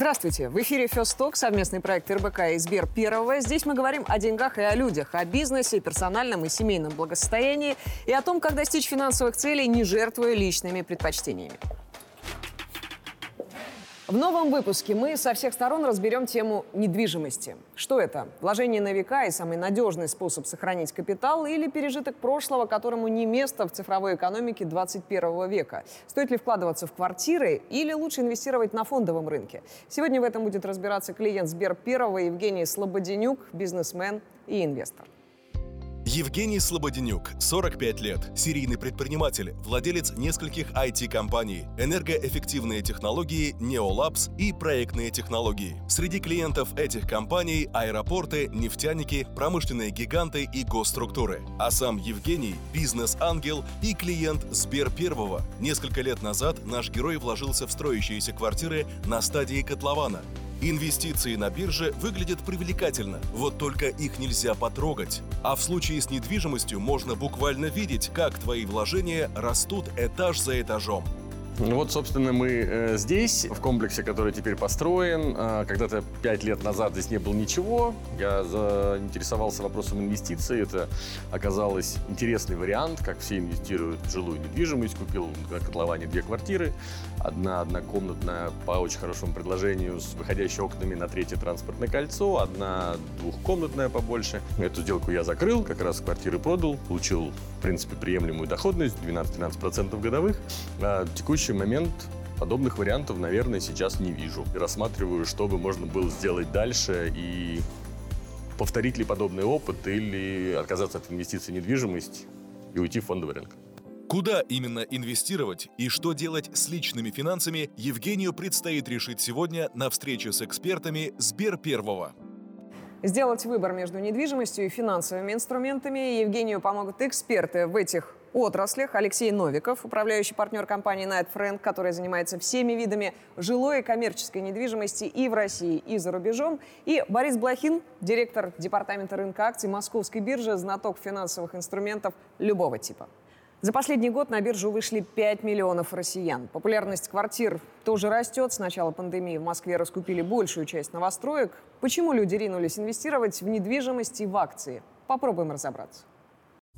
Здравствуйте! В эфире Фесток, совместный проект РБК и Сбер Первого. Здесь мы говорим о деньгах и о людях, о бизнесе, персональном и семейном благосостоянии и о том, как достичь финансовых целей, не жертвуя личными предпочтениями. В новом выпуске мы со всех сторон разберем тему недвижимости. Что это? Вложение на века и самый надежный способ сохранить капитал или пережиток прошлого, которому не место в цифровой экономике 21 века? Стоит ли вкладываться в квартиры или лучше инвестировать на фондовом рынке? Сегодня в этом будет разбираться клиент Сбер Первого Евгений Слободенюк, бизнесмен и инвестор. Евгений Слободенюк, 45 лет, серийный предприниматель, владелец нескольких IT-компаний, энергоэффективные технологии, Neolabs и проектные технологии. Среди клиентов этих компаний – аэропорты, нефтяники, промышленные гиганты и госструктуры. А сам Евгений – бизнес-ангел и клиент Сбер Первого. Несколько лет назад наш герой вложился в строящиеся квартиры на стадии котлована – Инвестиции на бирже выглядят привлекательно, вот только их нельзя потрогать. А в случае с недвижимостью можно буквально видеть, как твои вложения растут этаж за этажом. Ну вот, собственно, мы э, здесь, в комплексе, который теперь построен. Э, когда-то пять лет назад здесь не было ничего. Я заинтересовался вопросом инвестиций. Это оказалось интересный вариант, как все инвестируют в жилую недвижимость. Купил на котловане две квартиры. Одна однокомнатная по очень хорошему предложению с выходящими окнами на третье транспортное кольцо. Одна двухкомнатная побольше. Эту сделку я закрыл, как раз квартиры продал. Получил, в принципе, приемлемую доходность 12-13% годовых. А текущий момент подобных вариантов, наверное, сейчас не вижу. Рассматриваю, что бы можно было сделать дальше и повторить ли подобный опыт или отказаться от инвестиций в недвижимость и уйти в фондовый рынок. Куда именно инвестировать и что делать с личными финансами, Евгению предстоит решить сегодня на встрече с экспертами Сбер Первого. Сделать выбор между недвижимостью и финансовыми инструментами Евгению помогут эксперты в этих отраслях. Алексей Новиков, управляющий партнер компании Night Friend, которая занимается всеми видами жилой и коммерческой недвижимости и в России, и за рубежом. И Борис Блохин, директор департамента рынка акций Московской биржи, знаток финансовых инструментов любого типа. За последний год на биржу вышли 5 миллионов россиян. Популярность квартир тоже растет. С начала пандемии в Москве раскупили большую часть новостроек. Почему люди ринулись инвестировать в недвижимость и в акции? Попробуем разобраться.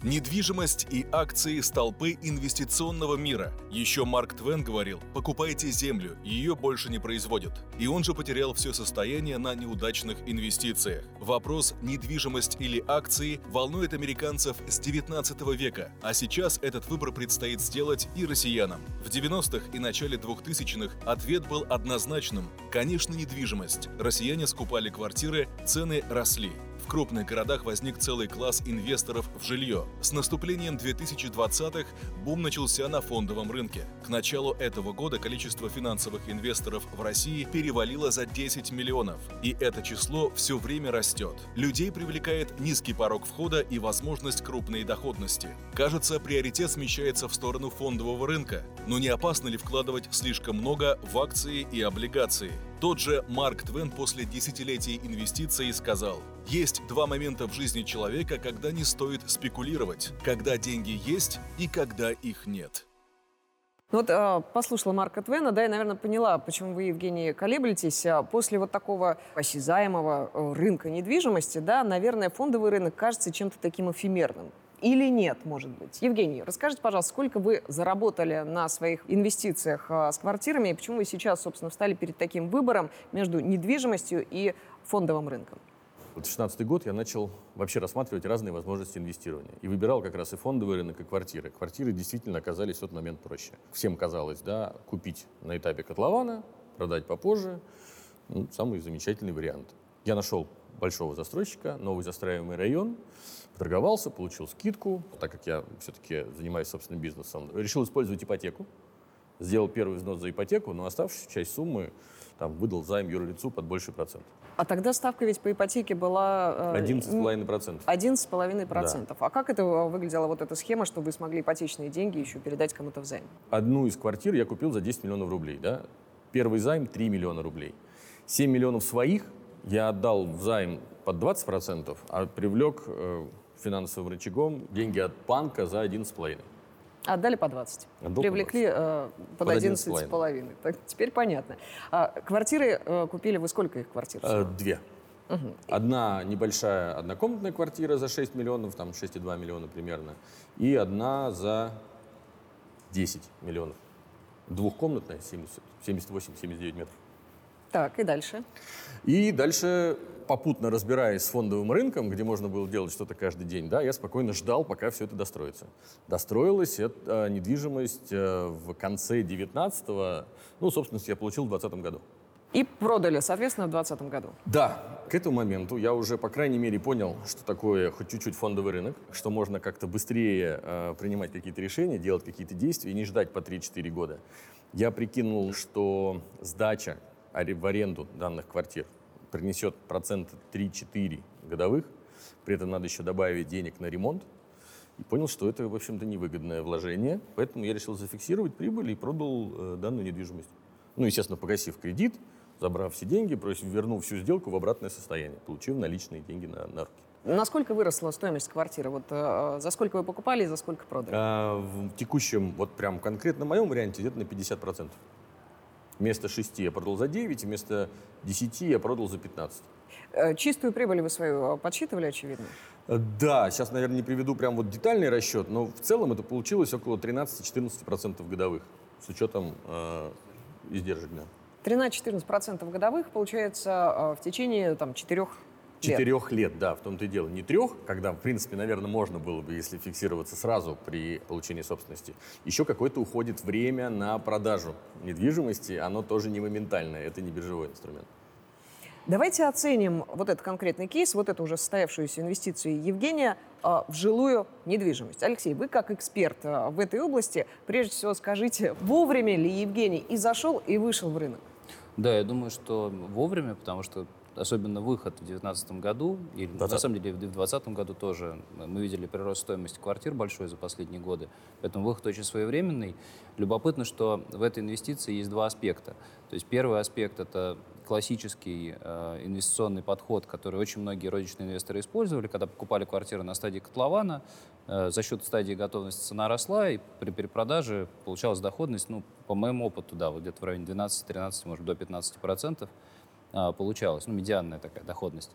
Недвижимость и акции – столпы инвестиционного мира. Еще Марк Твен говорил, покупайте землю, ее больше не производят. И он же потерял все состояние на неудачных инвестициях. Вопрос недвижимость или акции волнует американцев с 19 века, а сейчас этот выбор предстоит сделать и россиянам. В 90-х и начале 2000-х ответ был однозначным – конечно, недвижимость. Россияне скупали квартиры, цены росли. В крупных городах возник целый класс инвесторов в жилье. С наступлением 2020-х бум начался на фондовом рынке. К началу этого года количество финансовых инвесторов в России перевалило за 10 миллионов. И это число все время растет. Людей привлекает низкий порог входа и возможность крупной доходности. Кажется, приоритет смещается в сторону фондового рынка. Но не опасно ли вкладывать слишком много в акции и облигации? Тот же Марк Твен после десятилетий инвестиций сказал, есть два момента в жизни человека, когда не стоит спекулировать, когда деньги есть и когда их нет. Ну вот э, послушала Марка Твена, да, и, наверное, поняла, почему вы, Евгений, колеблетесь. А после вот такого осязаемого э, рынка недвижимости, да, наверное, фондовый рынок кажется чем-то таким эфемерным или нет, может быть. Евгений, расскажите, пожалуйста, сколько вы заработали на своих инвестициях а, с квартирами и почему вы сейчас, собственно, встали перед таким выбором между недвижимостью и фондовым рынком? Вот 2016 год я начал вообще рассматривать разные возможности инвестирования. И выбирал как раз и фондовый рынок, и квартиры. Квартиры действительно оказались в тот момент проще. Всем казалось, да, купить на этапе котлована, продать попозже. Ну, самый замечательный вариант. Я нашел большого застройщика, новый застраиваемый район, торговался, получил скидку, так как я все-таки занимаюсь собственным бизнесом, решил использовать ипотеку, сделал первый взнос за ипотеку, но оставшуюся часть суммы там, выдал займ юрлицу под больший процент. А тогда ставка ведь по ипотеке была... 11,5%. Э, 11,5%. Да. А как это выглядела вот эта схема, что вы смогли ипотечные деньги еще передать кому-то в займ? Одну из квартир я купил за 10 миллионов рублей. Да? Первый займ 3 миллиона рублей. 7 миллионов своих я отдал займ под 20%, а привлек э, финансовым рычагом деньги от банка за 11,5%. Отдали по 20. Отдал Привлекли э, под, Под 11,5. Так, теперь понятно. А, квартиры э, купили вы сколько их квартир? Э? Две. Одна небольшая однокомнатная квартира за 6 миллионов, там 6,2 миллиона примерно, и одна за 10 миллионов. Двухкомнатная, 78-79 метров. Так, и дальше. И дальше, попутно разбираясь с фондовым рынком, где можно было делать что-то каждый день, да, я спокойно ждал, пока все это достроится. Достроилась эта недвижимость э, в конце 19-го, ну, собственно, я получил в 2020 году. И продали, соответственно, в 2020 году. Да, к этому моменту я уже, по крайней мере, понял, что такое хоть чуть-чуть фондовый рынок, что можно как-то быстрее э, принимать какие-то решения, делать какие-то действия и не ждать по 3-4 года. Я прикинул, что сдача в аренду данных квартир принесет процента 3-4 годовых, при этом надо еще добавить денег на ремонт, и понял, что это, в общем-то, невыгодное вложение, поэтому я решил зафиксировать прибыль и продал э, данную недвижимость. Ну, естественно, погасив кредит, забрав все деньги, просив, вернув всю сделку в обратное состояние, получив наличные деньги на, на руки. Насколько выросла стоимость квартиры? Вот э, за сколько вы покупали и за сколько продали? А в текущем, вот прям конкретно моем варианте, где-то на 50%. Вместо 6 я продал за 9, вместо 10 я продал за 15. Э, Чистую прибыль вы свою э, подсчитывали, очевидно? Э, Да, сейчас, наверное, не приведу прям вот детальный расчет, но в целом это получилось около 13-14% годовых с учетом э, издержек. Да. 13-14% годовых, получается, в течение там, 4 лет. Четырех лет, да, в том-то и дело. Не трех, когда, в принципе, наверное, можно было бы, если фиксироваться сразу при получении собственности. Еще какое-то уходит время на продажу недвижимости, оно тоже не моментальное, это не биржевой инструмент. Давайте оценим вот этот конкретный кейс, вот эту уже состоявшуюся инвестицию Евгения э, в жилую недвижимость. Алексей, вы как эксперт э, в этой области, прежде всего скажите, вовремя ли Евгений и зашел, и вышел в рынок? Да, я думаю, что вовремя, потому что особенно выход в 2019 году, или на Двадцатом. самом деле в 2020 году тоже, мы видели прирост стоимости квартир большой за последние годы, поэтому выход очень своевременный. Любопытно, что в этой инвестиции есть два аспекта. То есть первый аспект — это классический э, инвестиционный подход, который очень многие розничные инвесторы использовали, когда покупали квартиры на стадии котлована, э, за счет стадии готовности цена росла, и при перепродаже получалась доходность, ну, по моему опыту, да, вот где-то в районе 12-13, может, до 15 процентов получалось, ну, медианная такая доходность.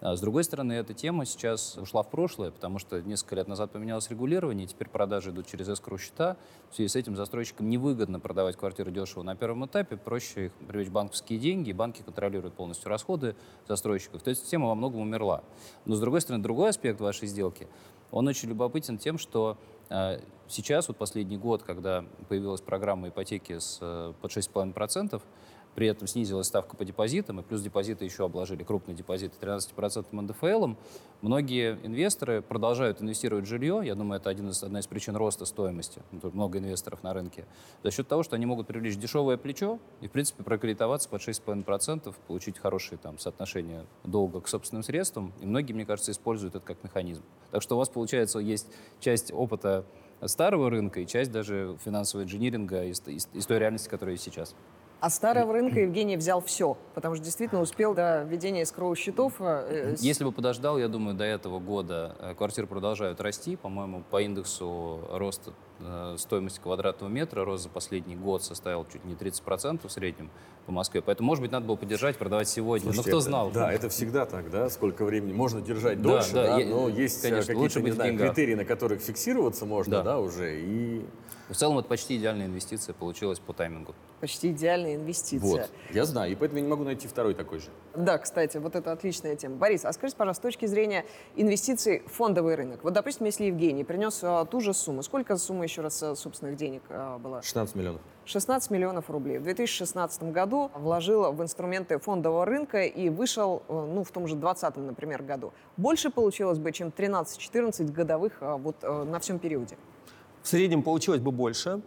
А С другой стороны, эта тема сейчас ушла в прошлое, потому что несколько лет назад поменялось регулирование, и теперь продажи идут через эскроу счета. В связи с этим застройщикам невыгодно продавать квартиры дешево на первом этапе, проще их привлечь банковские деньги, банки контролируют полностью расходы застройщиков. То есть тема во многом умерла. Но, с другой стороны, другой аспект вашей сделки, он очень любопытен тем, что э, сейчас, вот последний год, когда появилась программа ипотеки с, э, под 6,5%, при этом снизилась ставка по депозитам, и плюс депозиты еще обложили, крупные депозиты, 13% НДФЛ. Многие инвесторы продолжают инвестировать в жилье, я думаю, это один из, одна из причин роста стоимости, Ну, тут много инвесторов на рынке, за счет того, что они могут привлечь дешевое плечо и, в принципе, прокредитоваться под 6,5%, получить хорошее там, соотношение долга к собственным средствам, и многие, мне кажется, используют это как механизм. Так что у вас, получается, есть часть опыта старого рынка и часть даже финансового инжиниринга из, из- из той реальности, которая есть сейчас. А старого рынка Евгений взял все, потому что действительно успел до введения скроу-счетов. э, э, с- Если бы подождал, я думаю, до этого года э, квартиры продолжают расти. По-моему, по индексу роста э, стоимости квадратного метра рост за последний год составил чуть не 30% в среднем по Москве. Поэтому, может быть, надо было поддержать, продавать сегодня. Слушайте, Но кто это- знал? Да, это всегда так, да, сколько времени. Можно держать Да, дольше, да, да, я- но есть э, конечно, какие-то, не знаю, критерии, на которых фиксироваться можно, Да. да, уже, и В целом, это почти идеальная инвестиция получилась по таймингу. Почти идеальная инвестиция. вот. Я знаю, и поэтому я не могу найти второй такой же. Да, кстати, вот это отличная тема. Борис, а скажите, пожалуйста, с точки зрения инвестиций в фондовый рынок. Вот, допустим, если Евгений принес а, ту же сумму, сколько сумма еще раз а, собственных денег а, была? 16 миллионов. 16 миллионов рублей. В 2016 году вложил в инструменты фондового рынка и вышел, ну, в том же 2020, например, году. Больше получилось бы, чем 13-14 годовых а, вот на всем периоде. В среднем получилось бы больше.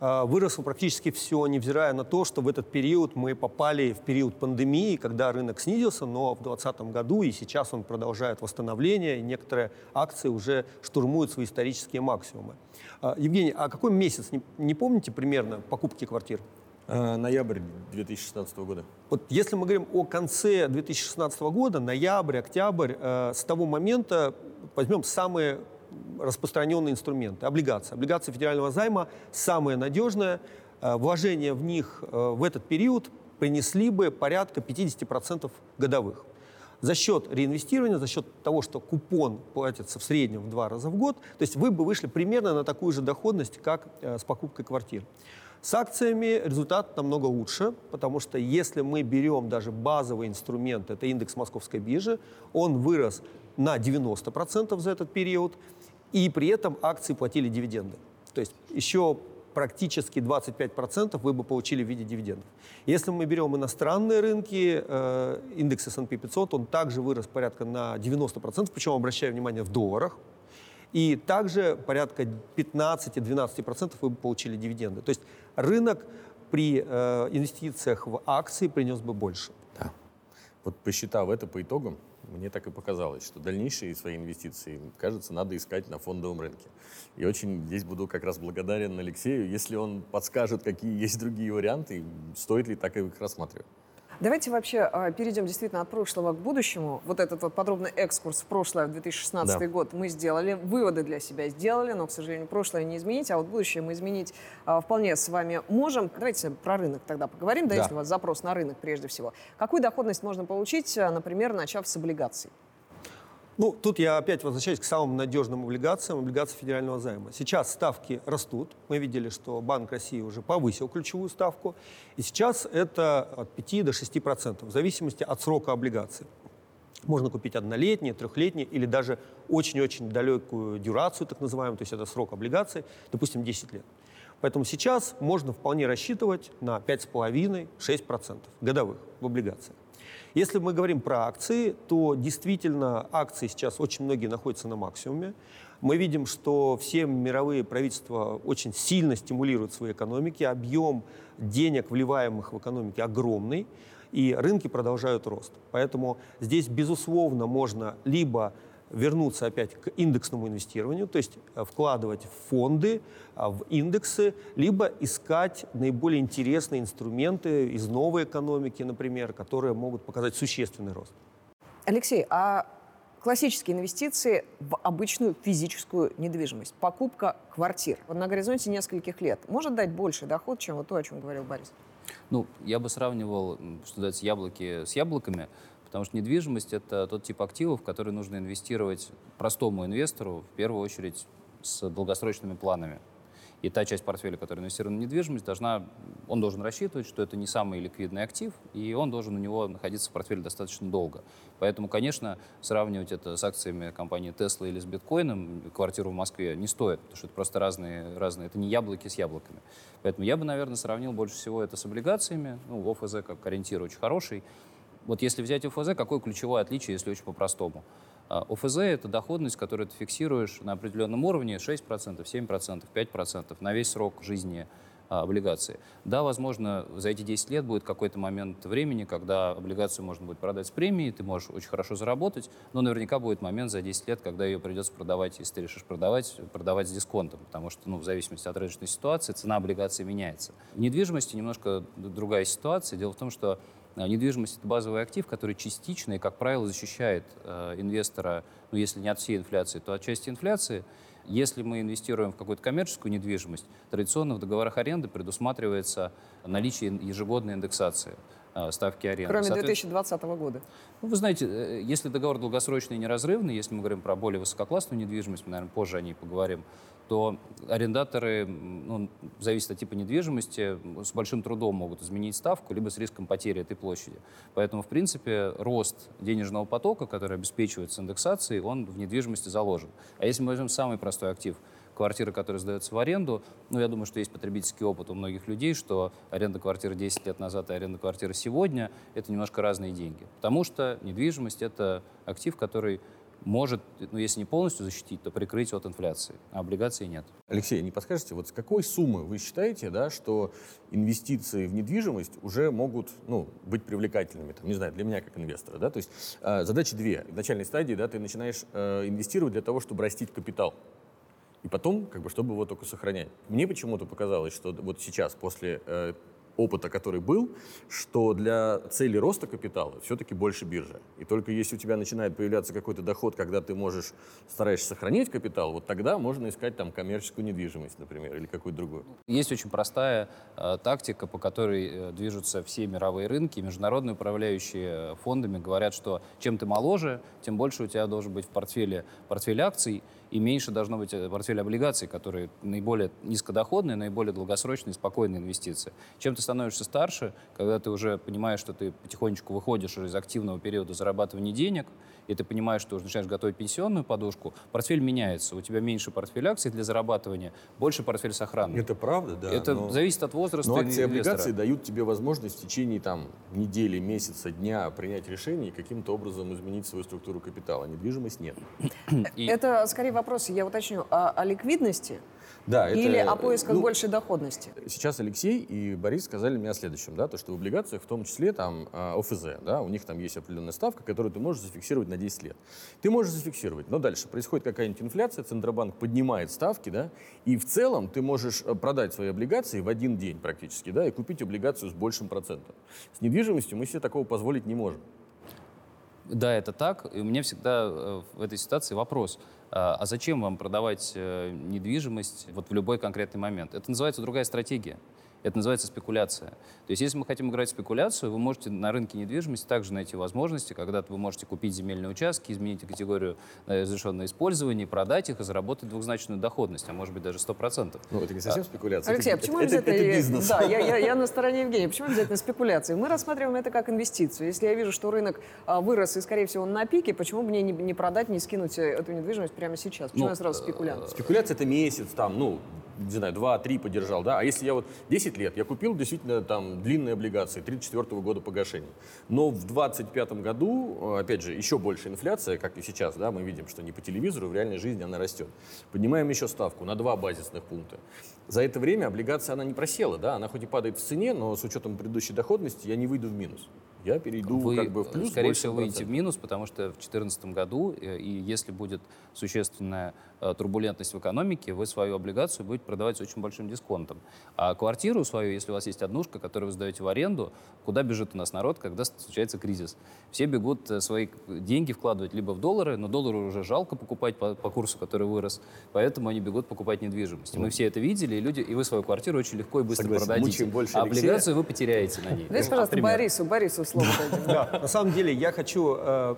А, Выросло практически все, невзирая на то, что в этот период мы попали в период пандемии, когда рынок снизился, но в 2020 году и сейчас он продолжает восстановление, и некоторые акции уже штурмуют свои исторические максимумы. А, Евгений, а какой месяц, не, не помните примерно покупки квартир? Э, ноябрь 2016 года. Вот если мы говорим о конце 2016 года, ноябрь, октябрь, э, с того момента возьмем самые распространенные инструменты. Облигации. Облигации федерального займа самые надежные. Э, вложения в них э, в этот период принесли бы порядка 50% годовых. За счет реинвестирования, за счет того, что купон платится в среднем в два раза в год, то есть вы бы вышли примерно на такую же доходность, как э, с покупкой квартир. С акциями результат намного лучше, потому что если мы берем даже базовый инструмент, это индекс московской биржи, он вырос на 90% за этот период, и при этом акции платили дивиденды. То есть еще практически 25% вы бы получили в виде дивидендов. Если мы берем иностранные рынки, э, индекс S&P 500, он также вырос порядка на 90%, причем, обращаю внимание, в долларах. И также порядка 15-12% вы бы получили дивиденды. То есть рынок при э, инвестициях в акции принес бы больше. Да. Вот посчитав это по итогам, мне так и показалось, что дальнейшие свои инвестиции, кажется, надо искать на фондовом рынке. И очень здесь буду как раз благодарен Алексею, если он подскажет, какие есть другие варианты, стоит ли так их рассматривать. Давайте вообще э, перейдем действительно от прошлого к будущему. Вот этот вот подробный экскурс в прошлое, в 2016 да. год мы сделали, выводы для себя сделали, но, к сожалению, прошлое не изменить, а вот будущее мы изменить э, вполне с вами можем. Давайте про рынок тогда поговорим, да, да, если у вас запрос на рынок прежде всего. Какую доходность можно получить, э, например, начав с облигаций? Ну, тут я опять возвращаюсь к самым надежным облигациям, облигациям федерального займа. Сейчас ставки растут. Мы видели, что Банк России уже повысил ключевую ставку. И сейчас это от 5 до 6 процентов, в зависимости от срока облигации. Можно купить однолетние, трехлетние или даже очень-очень далекую дюрацию, так называемую, то есть это срок облигации, допустим, 10 лет. Поэтому сейчас можно вполне рассчитывать на 5,5-6% годовых в облигациях. Если мы говорим про акции, то действительно акции сейчас очень многие находятся на максимуме. Мы видим, что все мировые правительства очень сильно стимулируют свои экономики, объем денег, вливаемых в экономике, огромный, и рынки продолжают рост. Поэтому здесь, безусловно, можно либо вернуться опять к индексному инвестированию, то есть э, вкладывать в фонды, а, в индексы, либо искать наиболее интересные инструменты из новой экономики, например, которые могут показать существенный рост. Алексей, а классические инвестиции в обычную физическую недвижимость, покупка квартир на горизонте нескольких лет, может дать больший доход, чем вот то, о чем говорил Борис? Ну, я бы сравнивал, что называется, яблоки с яблоками. Потому что недвижимость — это тот тип активов, в который нужно инвестировать простому инвестору, в первую очередь, с долгосрочными планами. И та часть портфеля, которая инвестирована в недвижимость, должна, он должен рассчитывать, что это не самый ликвидный актив, и он должен у него находиться в портфеле достаточно долго. Поэтому, конечно, сравнивать это с акциями компании Tesla или с биткоином, квартиру в Москве, не стоит, потому что это просто разные, разные это не яблоки с яблоками. Поэтому я бы, наверное, сравнил больше всего это с облигациями. Ну, ОФЗ как ориентир очень хороший. Вот если взять ОФЗ, какое ключевое отличие, если очень по-простому? А, ОФЗ — это доходность, которую ты фиксируешь на определенном уровне 6%, 7%, 5% на весь срок жизни а, облигации. Да, возможно, за эти 10 лет будет какой-то момент времени, когда облигацию можно будет продать с премией, ты можешь очень хорошо заработать, но наверняка будет момент за 10 лет, когда ее придется продавать, если ты решишь продавать, продавать с дисконтом, потому что, ну, в зависимости от рыночной ситуации, цена облигации меняется. В недвижимости немножко другая ситуация. Дело в том, что а, недвижимость — это базовый актив, который частично и, как правило, защищает э, инвестора, ну, если не от всей инфляции, то от части инфляции. Если мы инвестируем в какую-то коммерческую недвижимость, традиционно в договорах аренды предусматривается наличие ежегодной индексации э, ставки аренды. Кроме 2020 года. Ну, вы знаете, э, если договор долгосрочный и неразрывный, если мы говорим про более высококлассную недвижимость, мы, наверное, позже о ней поговорим, то арендаторы, ну, зависит от типа недвижимости, с большим трудом могут изменить ставку, либо с риском потери этой площади. Поэтому, в принципе, рост денежного потока, который обеспечивается индексацией, он в недвижимости заложен. А если мы возьмем самый простой актив, квартира, которая сдается в аренду, ну, я думаю, что есть потребительский опыт у многих людей, что аренда квартиры 10 лет назад и аренда квартиры сегодня — это немножко разные деньги. Потому что недвижимость — это актив, который может, ну, если не полностью защитить, то прикрыть от инфляции, а облигаций нет. Алексей, не подскажете, вот с какой суммы вы считаете, да, что инвестиции в недвижимость уже могут ну, быть привлекательными, там, не знаю, для меня как инвестора, да, то есть э, задача две. В начальной стадии, да, ты начинаешь э, инвестировать для того, чтобы растить капитал. И потом, как бы, чтобы его только сохранять. Мне почему-то показалось, что вот сейчас, после э, опыта, который был, что для цели роста капитала все-таки больше биржа. И только если у тебя начинает появляться какой-то доход, когда ты можешь, стараешься сохранить капитал, вот тогда можно искать там коммерческую недвижимость, например, или какую-то другую. Есть очень простая э, тактика, по которой э, движутся все мировые рынки. Международные управляющие э, фондами говорят, что чем ты моложе, тем больше у тебя должен быть в портфеле портфель акций, и меньше должно быть э, портфель облигаций, которые наиболее низкодоходные, наиболее долгосрочные, спокойные инвестиции. Чем ты становишься старше, когда ты уже понимаешь, что ты потихонечку выходишь из активного периода зарабатывания денег, и ты понимаешь, что уже начинаешь готовить пенсионную подушку, портфель меняется. У тебя меньше портфель акций для зарабатывания, больше портфель сохранный. Это правда, да. Это но... зависит от возраста Но акции и облигации дают тебе возможность в течение там, недели, месяца, дня принять решение и каким-то образом изменить свою структуру капитала. Недвижимость нет. И... Это скорее вопрос, я уточню, о, о ликвидности да, Или это, о поисках ну, большей доходности? Сейчас Алексей и Борис сказали мне о следующем, да, то, что в облигациях, в том числе там а, ОФЗ, да, у них там есть определенная ставка, которую ты можешь зафиксировать на 10 лет. Ты можешь зафиксировать, но дальше происходит какая-нибудь инфляция, Центробанк поднимает ставки, да, и в целом ты можешь э, продать свои облигации в один день практически, да, и купить облигацию с большим процентом. С недвижимостью мы себе такого позволить не можем. Да, это так. И у меня всегда э, в этой ситуации вопрос. А, а зачем вам продавать э, недвижимость вот в любой конкретный момент? Это называется другая стратегия. Это называется спекуляция. То есть если мы хотим играть в спекуляцию, вы можете на рынке недвижимости также найти возможности, когда вы можете купить земельные участки, изменить категорию э, разрешенного использования, продать их и заработать двухзначную доходность, а может быть даже 100%. Ну, это не совсем спекуляция. Алексей, это, а почему это, это, это, это бизнес? Да, я, я, я на стороне Евгения. Почему обязательно спекуляции? Мы рассматриваем это как инвестицию. Если я вижу, что рынок а, вырос и, скорее всего, он на пике, почему мне не, не продать, не скинуть э, эту недвижимость прямо сейчас? Почему ну, я сразу спекулянт? Спекуляция — это месяц, там, ну, не знаю, 2-3 подержал, да, а если я вот 10 лет, я купил действительно там длинные облигации, 34 -го года погашения, но в 25 году, э, опять же, еще больше инфляция, как и сейчас, да, мы видим, что не по телевизору, в реальной жизни она растет. Поднимаем еще ставку на 2 базисных пункта. За это время облигация, она не просела, да, она хоть и падает в цене, но с учетом предыдущей доходности я не выйду в минус я перейду вы, как бы в плюс. Скорее всего, выйдете в минус, потому что в 2014 году, э, и если будет существенная э, турбулентность в экономике, вы свою облигацию будете продавать с очень большим дисконтом. А квартиру свою, если у вас есть однушка, которую вы сдаете в аренду, куда бежит у нас народ, когда случается кризис? Все бегут э, свои деньги вкладывать либо в доллары, но доллары уже жалко покупать по, по курсу, который вырос, поэтому они бегут покупать недвижимость. Мы все это видели, и люди, и вы свою квартиру очень легко и быстро Согласен, продадите. Больше а облигацию вы потеряете на ней. Дайте, пожалуйста, Борису, Борису слово Да, на самом деле я хочу э,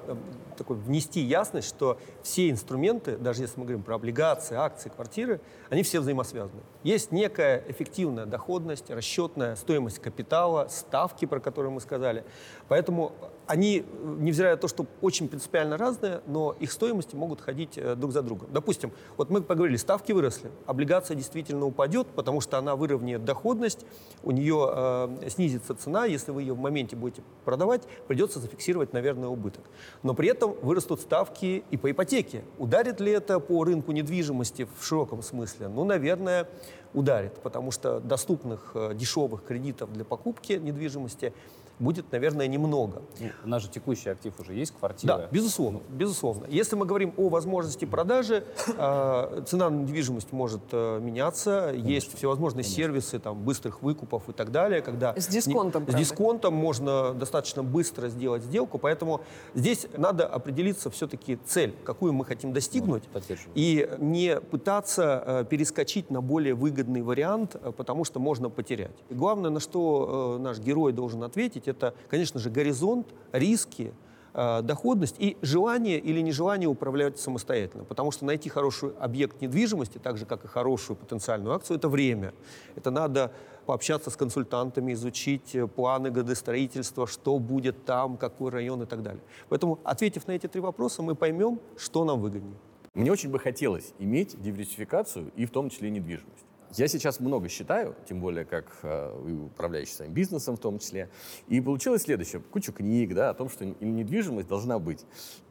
такой внести ясность, что все инструменты, даже если мы говорим про облигации, акции, квартиры, они все взаимосвязаны. Есть некая эффективная доходность, расчетная стоимость капитала, ставки, про которые мы сказали. Поэтому они, невзирая на то, что очень принципиально разные, но их стоимости могут ходить э, друг за другом. Допустим, вот мы поговорили, ставки выросли, облигация действительно упадет, потому что она выровняет доходность, у нее э, снизится цена, если вы ее в моменте будете продавать, придется зафиксировать, наверное, убыток. Но при этом вырастут ставки и по ипотеке. Ударит ли это по рынку недвижимости в широком смысле? Ну, наверное, ударит, потому что доступных э, дешевых кредитов для покупки недвижимости – будет, наверное, немного. У нас же текущий актив уже есть, квартира. Да, безусловно, безусловно. Если мы говорим о возможности продажи, э, цена на недвижимость может э, меняться, Конечно. есть всевозможные Конечно. сервисы там, быстрых выкупов и так далее, когда... С дисконтом, не, С дисконтом можно достаточно быстро сделать сделку, поэтому здесь надо определиться все-таки цель, какую мы хотим достигнуть, вот, и не пытаться э, перескочить на более выгодный вариант, потому что можно потерять. И главное, на что наш герой должен ответить, это, конечно же, горизонт, риски, э, доходность и желание или нежелание управлять самостоятельно. Потому что найти хороший объект недвижимости, так же, как и хорошую потенциальную акцию, это время. Это надо пообщаться с консультантами, изучить э, планы градостроительства, что будет там, какой район и так далее. Поэтому, ответив на эти три вопроса, мы поймем, что нам выгоднее. Мне очень бы хотелось иметь диверсификацию и в том числе недвижимость. Я сейчас много считаю, тем более как э, управляющий своим бизнесом в том числе. И получилось следующее. Кучу книг да, о том, что недвижимость должна быть.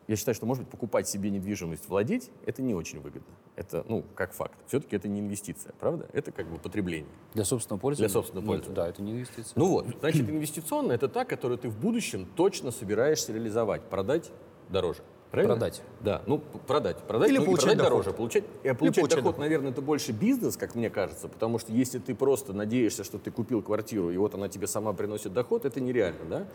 Я считаю, что, может быть, покупать себе недвижимость, владеть, это не очень выгодно. Это, ну, как факт. Все-таки это не инвестиция, правда? Это как бы потребление. Для собственного пользования? Для собственного пользования. Да, это не инвестиция. Ну вот, значит, инвестиционная – это та, которую ты в будущем точно собираешься реализовать, продать дороже. Правильно? Продать. Да, ну продать. Продать, Или ну, получать продать доход. дороже. Получать, э, получать доход, доход. наверное, это больше бизнес, как мне кажется, потому что если ты просто надеешься, что ты купил квартиру, и вот она тебе сама приносит доход, это нереально, да?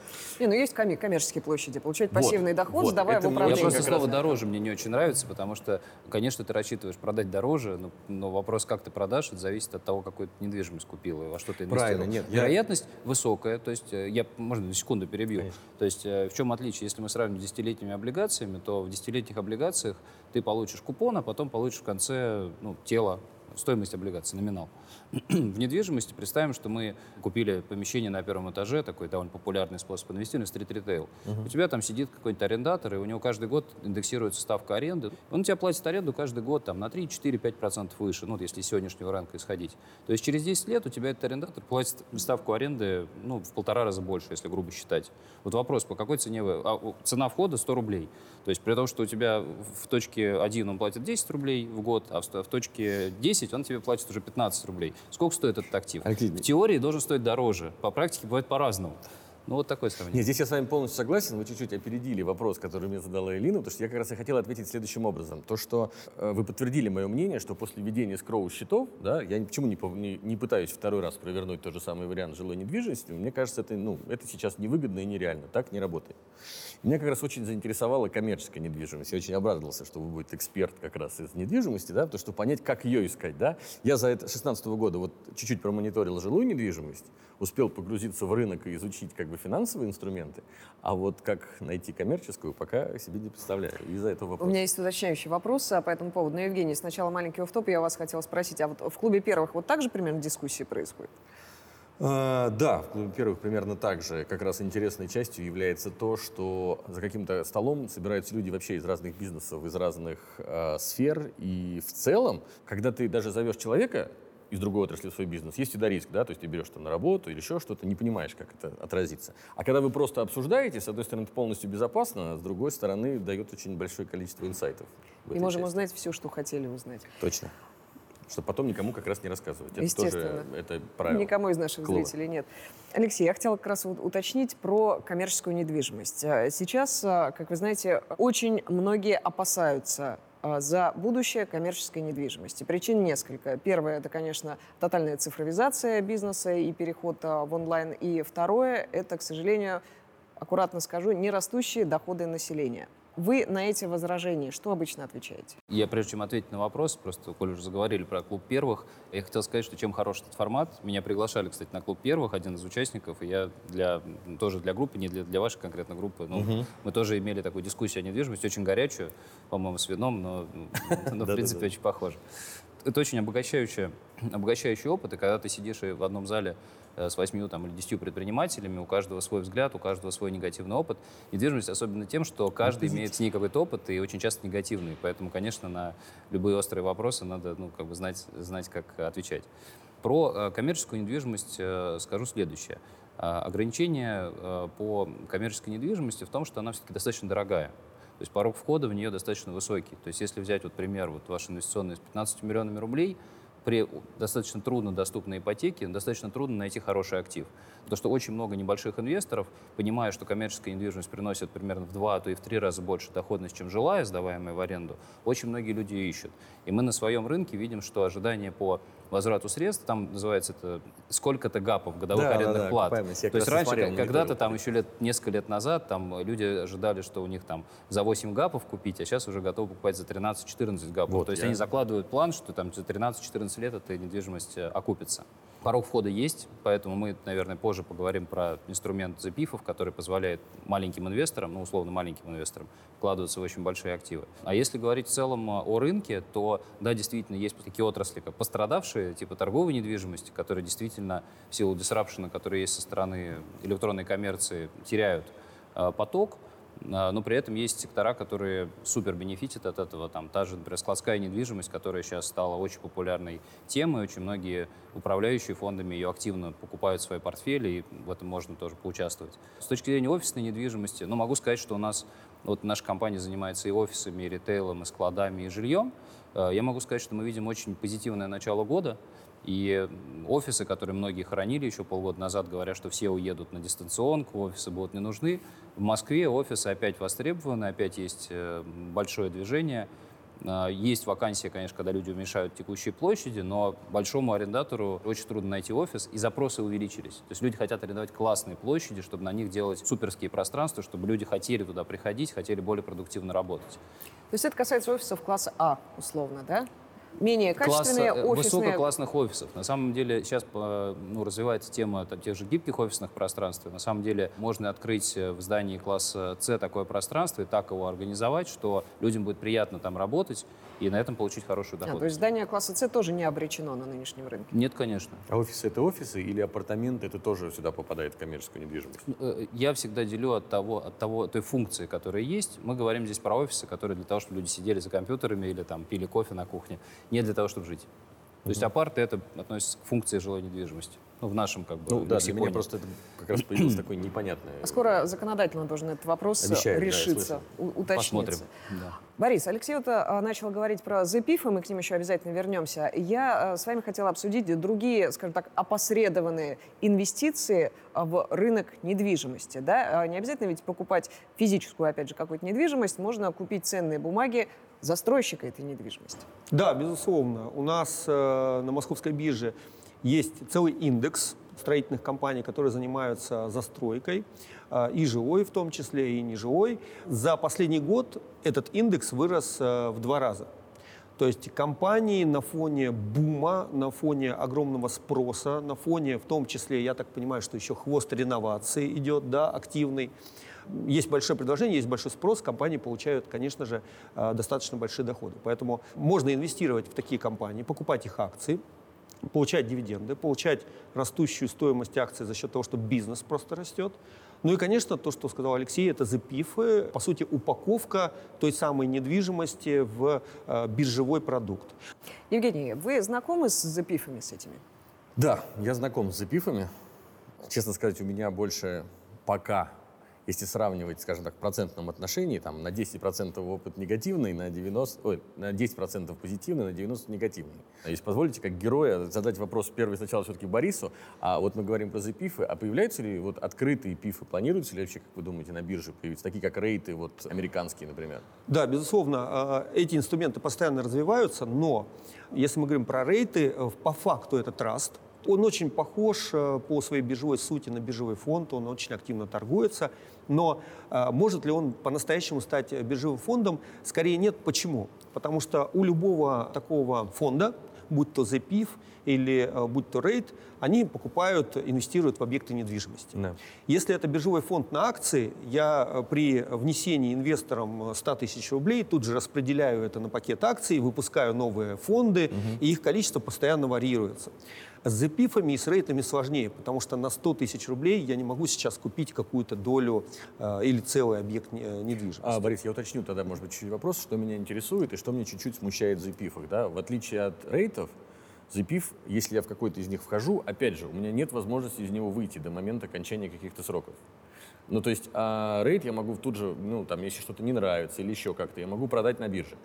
Не, ну есть коми- коммерческие площади, получать Вот, пассивный доход, вот, сдавая это в мне Я управление. очень просто слово раз- дороже мне не очень нравится, потому что, конечно, ты рассчитываешь продать дороже, но, но вопрос, как ты продашь, это зависит от того, какую ты недвижимость купил и во что ты инвестировал. Правильно, нет, я- Вероятность высокая, то есть э, я, можно, на секунду перебью. То есть э, в чем отличие? Если мы сравним с десятилетними облигациями, то в десятилетних облигациях ты получишь купон, а потом получишь в конце ну, тело, стоимость облигаций, номинал. В недвижимости представим, что мы купили помещение на первом этаже, такой довольно популярный способ инвестирования, стрит-ритейл. У тебя там сидит какой-нибудь арендатор, и у него каждый год индексируется ставка аренды. Он тебе платит аренду каждый год там, на 3, 4, 5% выше, ну, если из сегодняшнего ранка исходить. То есть через 10 лет у тебя этот арендатор платит ставку аренды ну, в полтора раза больше, если грубо считать. Вот вопрос, по какой цене вы... а, цена входа 100 рублей. То есть при том, что у тебя в точке 1 он платит 10 рублей в год, а в точке 10 он тебе платит уже 15 рублей. Сколько стоит этот актив? Алексей, В теории должен стоить дороже. По практике бывает по-разному. Ну, вот такое сравнение. Нет, здесь я с вами полностью согласен. Вы чуть-чуть опередили вопрос, который мне задала Элина, потому что я как раз и хотел ответить следующим образом. То, что э, вы подтвердили мое мнение, что после введения скроу счетов, да, я почему не, не, не пытаюсь второй раз провернуть тот же самый вариант жилой недвижимости, мне кажется, это, ну, это сейчас невыгодно и нереально. Так не работает. Меня как раз очень заинтересовала коммерческая недвижимость. Я очень обрадовался, что вы будете эксперт как раз из недвижимости, да, потому что понять, как ее искать. Да. Я за это 16 года вот чуть-чуть промониторил жилую недвижимость, успел погрузиться в рынок и изучить как бы финансовые инструменты, а вот как найти коммерческую, пока себе не представляю. Из-за этого У вопрос. меня есть уточняющий вопрос а, по этому поводу. Но, Евгений, сначала маленький офф я вас хотела спросить, а вот в клубе первых вот так же примерно дискуссии происходят? Э, Да, в клубе первых примерно так же. Как раз интересной частью является то, что за каким-то столом собираются люди вообще из разных бизнесов, из разных э, сфер. И в целом, когда ты даже зовешь человека из другой отрасли в свой бизнес, есть всегда риск, да, то есть ты берешь там на работу или еще что-то, не понимаешь, как это отразится. А когда вы просто обсуждаете, с одной стороны, это полностью безопасно, а с другой стороны, дает очень большое количество инсайтов. И можем части. узнать все, что хотели узнать. Точно. Чтобы потом никому как раз не рассказывать. Это Естественно. тоже это правило. Никому из наших клуба. зрителей нет. Алексей, я хотела как раз уточнить про коммерческую недвижимость. А, Сейчас, а, как вы знаете, очень многие опасаются а, за будущее коммерческой недвижимости. Причин несколько. Первое – это, конечно, тотальная цифровизация бизнеса и переход в онлайн. И второе – это, к сожалению, аккуратно скажу, нерастущие доходы населения. Вы на эти возражения что обычно отвечаете? Я, прежде чем ответить на вопрос, просто, коль уже заговорили про клуб первых, я хотел сказать, что чем хорош этот формат. Меня приглашали, кстати, на клуб первых, один из участников, и я для, тоже для группы, не для, для вашей конкретно группы, но мы тоже имели такую дискуссию о недвижимости, очень горячую, по-моему, с вином, но, но в принципе, очень похоже. Это очень обогащающий, обогащающий опыт, и когда ты сидишь в одном зале э, с восьмью там, или десятью предпринимателями, у каждого свой взгляд, у каждого свой негативный опыт. Недвижимость особенно тем, что каждый имеет с ней какой-то опыт, и очень часто негативный. Поэтому, конечно, на любые острые вопросы надо ну, как бы знать, знать, как отвечать. Про э, коммерческую недвижимость э, скажу следующее. Ограничение по коммерческой недвижимости в том, что она все-таки достаточно дорогая. То есть порог входа в нее достаточно высокий. То есть если взять вот пример, вот ваш инвестиционный с 15 миллионами рублей, при достаточно трудно доступной ипотеке достаточно трудно найти хороший актив. Потому что очень много небольших инвесторов, понимая, что коммерческая недвижимость приносит примерно в два, а то и в три раза больше доходность, чем жилая, сдаваемая в аренду, очень многие люди ищут. И мы на своем рынке видим, что ожидание по возврату средств, там называется это сколько-то гапов, годовых Да, да, арендных да, плат. окупаемость. Я То есть раньше, смотрел, когда-то там еще лет, несколько лет назад там люди ожидали, что у них там за 8 гапов купить, а сейчас уже готовы покупать за 13-14 гапов. Вот, То есть я- они закладывают план, что там за 13-14 лет эта недвижимость э, окупится. Порог входа есть, поэтому мы, наверное, позже поговорим про инструмент запифов, который позволяет маленьким инвесторам, ну, условно маленьким инвесторам, вкладываться в очень большие активы. А если говорить в целом э, о рынке, то, да, действительно, есть такие отрасли, как пострадавшие, типа торговой недвижимости, которые действительно в силу дисрапшена, который есть со стороны электронной коммерции, теряют э, поток, но при этом есть сектора, которые супер бенефитят от этого. Там та же, например, складская недвижимость, которая сейчас стала очень популярной темой. Очень многие управляющие фондами ее активно покупают в свои портфели, и в этом можно тоже поучаствовать. С точки зрения офисной недвижимости, ну, могу сказать, что у нас вот наша компания занимается и офисами, и ритейлом, и складами, и жильем. Э, Я могу сказать, что мы видим очень позитивное начало года. И офисы, которые многие хранили еще полгода назад, говорят, что все уедут на дистанционку, офисы будут не нужны. В Москве офисы опять востребованы, опять есть э, большое движение. А, есть вакансии, конечно, когда люди уменьшают текущие площади, но большому арендатору очень трудно найти офис, и запросы увеличились. То есть люди хотят арендовать классные площади, чтобы на них делать суперские пространства, чтобы люди хотели туда приходить, хотели более продуктивно работать. То есть это касается офисов класса А, условно, да? Менее качественные Класса, офисные... Высококлассных офисов. На самом деле сейчас ну, развивается тема там, тех же гибких офисных пространств. На самом деле можно открыть в здании класса С такое пространство и так его организовать, что людям будет приятно там работать и на этом получить хорошую доход. А, то есть здание класса С тоже не обречено на нынешнем рынке? Нет, конечно. А офисы это офисы или апартаменты это тоже сюда попадает в коммерческую недвижимость? Э, я всегда делю от того, от того, той функции, которая есть. Мы говорим здесь про офисы, которые для того, чтобы люди сидели за компьютерами или там пили кофе на кухне не для того, чтобы жить. То есть апарты это относится к функции жилой недвижимости. Ну, в нашем как бы Ну да, для меня просто это как раз появилось такое непонятное. А скоро законодательно должен этот вопрос Обещают, решиться, да, уточниться. Посмотрим. Да. Борис, Алексей вот а, начал говорить про ЗПИФ, и мы к ним еще обязательно вернемся. Я а, с вами хотела обсудить другие, скажем так, опосредованные инвестиции в рынок недвижимости. Да? Не обязательно ведь покупать физическую, опять же, какую-то недвижимость, можно купить ценные бумаги застройщика этой недвижимости. Да, безусловно. У нас э, на московской бирже есть целый индекс строительных компаний, которые занимаются застройкой, э, и жилой в том числе, и нежилой. За последний год этот индекс вырос э, в два раза. То есть компании на фоне бума, на фоне огромного спроса, на фоне, в том числе, я так понимаю, что еще хвост реновации идет, да, активный, есть большое предложение, есть большой спрос, компании получают, конечно же, э, достаточно большие доходы. Поэтому можно инвестировать в такие компании, покупать их акции, получать дивиденды, получать растущую стоимость акций за счет того, что бизнес просто растет. Ну и, конечно, то, что сказал Алексей, это запифы, по сути, упаковка той самой недвижимости в э, биржевой продукт. Евгений, вы знакомы с запифами, с этими? Да, я знаком с запифами. Честно сказать, у меня больше пока если сравнивать, скажем так, в процентном отношении, там, на 10% опыт негативный, на, 90, ой, на 10% позитивный, на 90% негативный. Если позволите, как героя, задать вопрос первый сначала все-таки Борису, а вот мы говорим про запифы, а появляются ли вот открытые пифы, планируются ли вообще, как вы думаете, на бирже появиться, такие как рейты, вот американские, например? Да, безусловно, а, эти инструменты постоянно развиваются, но если мы говорим про рейты, э, по факту это траст, он очень похож э, по своей биржевой сути на биржевой фонд, он очень активно торгуется. Но э, может ли он по-настоящему стать биржевым фондом? Скорее нет. Почему? Потому что у любого такого фонда, будь то ZPIF или э, будь то рейд, они покупают, инвестируют в объекты недвижимости. Да. Если это биржевой фонд на акции, я при внесении инвесторам 100 тысяч рублей тут же распределяю это на пакет акций, выпускаю новые фонды, угу. и их количество постоянно варьируется. С запифами и с рейтами сложнее, потому что на 100 тысяч рублей я не могу сейчас купить какую-то долю э, или целый объект э, недвижимости. А, Борис, я уточню тогда, может быть, чуть-чуть вопрос, что меня интересует и что мне чуть-чуть смущает в запифах. Да? В отличие от рейтов, запив, если я в какой-то из них вхожу, опять же, у меня нет возможности из него выйти до момента окончания каких-то сроков. Ну, то есть, а рейд я могу тут же, ну, там, если что-то не нравится или еще как-то, я могу продать на бирже.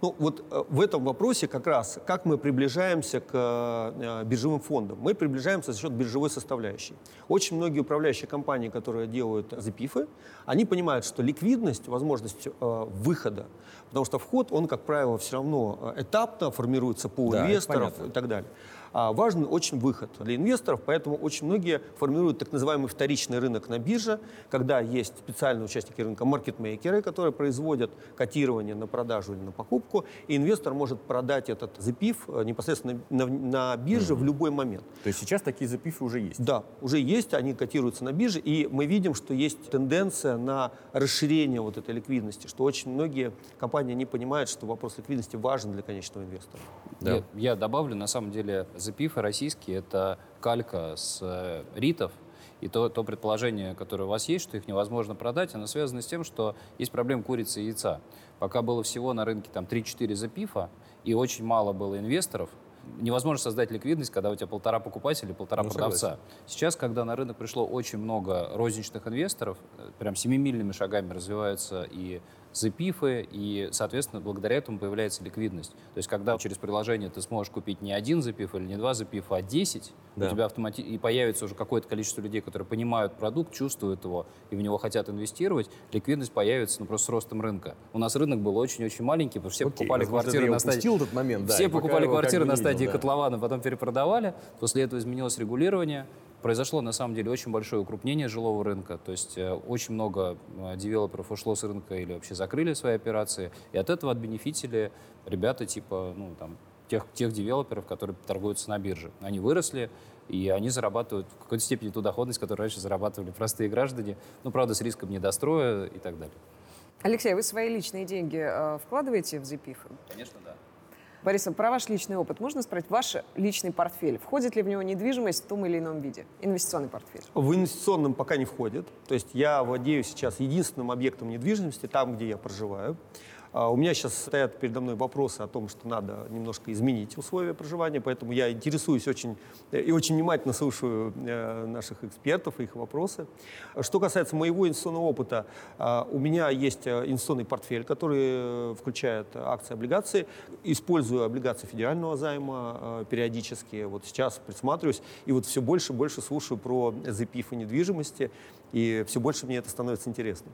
Ну, вот э, в этом вопросе как раз, как мы приближаемся к э, биржевым фондам. Мы приближаемся за счет биржевой составляющей. Очень многие управляющие компании, которые делают запифы, они понимают, что ликвидность, возможность э, выхода, потому что вход, он, как правило, все равно этапно формируется по да, инвесторов и так далее. А важен очень выход для инвесторов, поэтому очень многие формируют так называемый вторичный рынок на бирже, когда есть специальные участники рынка, маркетмейкеры, которые производят котирование на продажу или на покупку, и инвестор может продать этот запив э, непосредственно на, на бирже mm-hmm. в любой момент. То есть сейчас такие запифы уже есть? Да, уже есть, они котируются на бирже, и мы видим, что есть тенденция на расширение вот этой ликвидности, что очень многие компании не понимают, что вопрос ликвидности важен для конечного инвестора. Да. Я, я добавлю, на самом деле, запифы российские — это калька с э, ритов, и то, то предположение, которое у вас есть, что их невозможно продать, оно связано с тем, что есть проблема курицы и яйца. Пока было всего на рынке там 3-4 запифа, и очень мало было инвесторов, невозможно создать ликвидность, когда у тебя полтора покупателя полтора ну, продавца. Согласен. Сейчас, когда на рынок пришло очень много розничных инвесторов, э, прям семимильными шагами развиваются и запифы, и, соответственно, благодаря этому появляется ликвидность. То есть, когда через приложение ты сможешь купить не один запиф или не два запифа, а 10, да. у тебя автомати... и появится уже какое-то количество людей, которые понимают продукт, чувствуют его и в него хотят инвестировать, ликвидность появится ну, просто с ростом рынка. У нас рынок был очень-очень маленький, потому что все Окей, покупали квартиры на стадии... этот момент, да, все покупали квартиры на стадии видел, да. котлована, потом перепродавали. После этого изменилось регулирование, Произошло, на самом деле, очень большое укрупнение жилого рынка, то есть э, очень много э, девелоперов ушло с рынка или вообще закрыли свои операции, и от этого отбенефитили ребята типа, ну, там, тех, тех девелоперов, которые торгуются на бирже. Они выросли, и они зарабатывают в какой-то степени ту доходность, которую раньше зарабатывали простые граждане, ну, правда, с риском недостроя и так далее. Алексей, вы свои личные деньги э, вкладываете в ZPIF? Конечно, да. Бориса, про ваш личный опыт можно спросить? Ваш личный портфель, входит ли в него недвижимость в том или ином виде? Инвестиционный портфель? В инвестиционном пока не входит. То есть я владею сейчас единственным объектом недвижимости там, где я проживаю. А, у меня сейчас стоят передо мной вопросы о том, что надо немножко изменить условия проживания, поэтому я интересуюсь очень э, и очень внимательно слушаю э, наших экспертов и их вопросы. Что касается моего инвестиционного опыта, а, у меня есть э, инвестиционный портфель, который включает акции, облигации. Использую облигации федерального займа периодически. Вот сейчас присматриваюсь и вот все больше и больше слушаю про ZPIF и недвижимости, и все больше мне это становится интересно.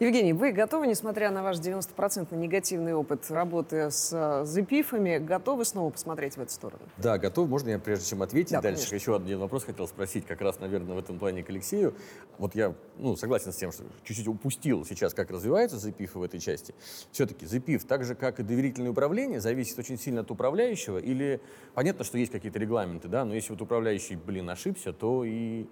Евгений, вы готовы, несмотря на ваш 90% негативный опыт работы с запифами, готовы снова посмотреть в эту сторону? Да, готов. Можно я, прежде чем ответить да, дальше, конечно. еще один вопрос хотел спросить, как раз, наверное, в этом плане к Алексею. Вот я ну, согласен с тем, что чуть-чуть упустил сейчас, как развивается запифы в этой части. Все-таки запиф, так же, как и доверительное управление, зависит очень сильно от управляющего. Или понятно, что есть какие-то регламенты, да, но если вот управляющий, блин, ошибся, то и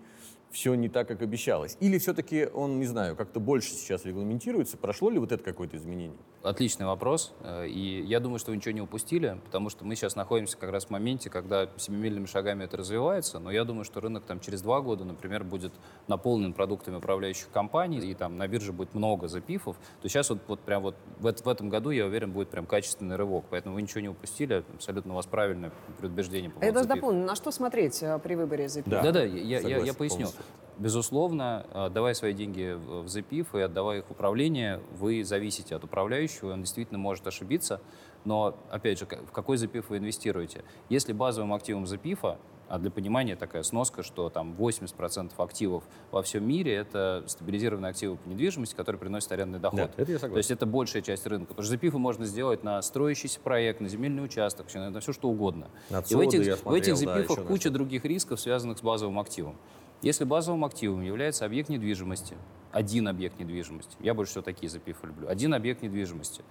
все не так, как обещалось? Или все-таки он, не знаю, как-то больше сейчас регламентируется? Прошло ли вот это какое-то изменение? Отличный вопрос. Э, и я думаю, что вы ничего не упустили, потому что мы сейчас находимся как раз в моменте, когда семимильными шагами это развивается. Но я думаю, что рынок там через два года, например, будет наполнен продуктами управляющих компаний, и там на бирже будет много запифов. То сейчас вот, вот прям вот в, в этом году, я уверен, будет прям качественный рывок. Поэтому вы ничего не упустили. Абсолютно у вас правильное предубеждение по Я даже дополню, на что смотреть э, при выборе запифов? Да, да, я, я, я поясню. Полностью. Безусловно, отдавая свои деньги в ЗПИФ и отдавая их управление, вы зависите от управляющего, он действительно может ошибиться. Но, опять же, в какой ЗПИФ вы инвестируете? Если базовым активом ЗПИФа, а для понимания такая сноска, что там 80% активов во всем мире это стабилизированные активы по недвижимости, которые приносят арендный доход. Да, это я согласен. То есть это большая часть рынка. Потому что запифы можно сделать на строящийся проект, на земельный участок, на, все что угодно. На и в этих, смотрел, в этих запифах да, куча других рисков, связанных с базовым активом. Если базовым активом является объект недвижимости, один объект недвижимости, я больше всего такие запифы люблю, один объект недвижимости,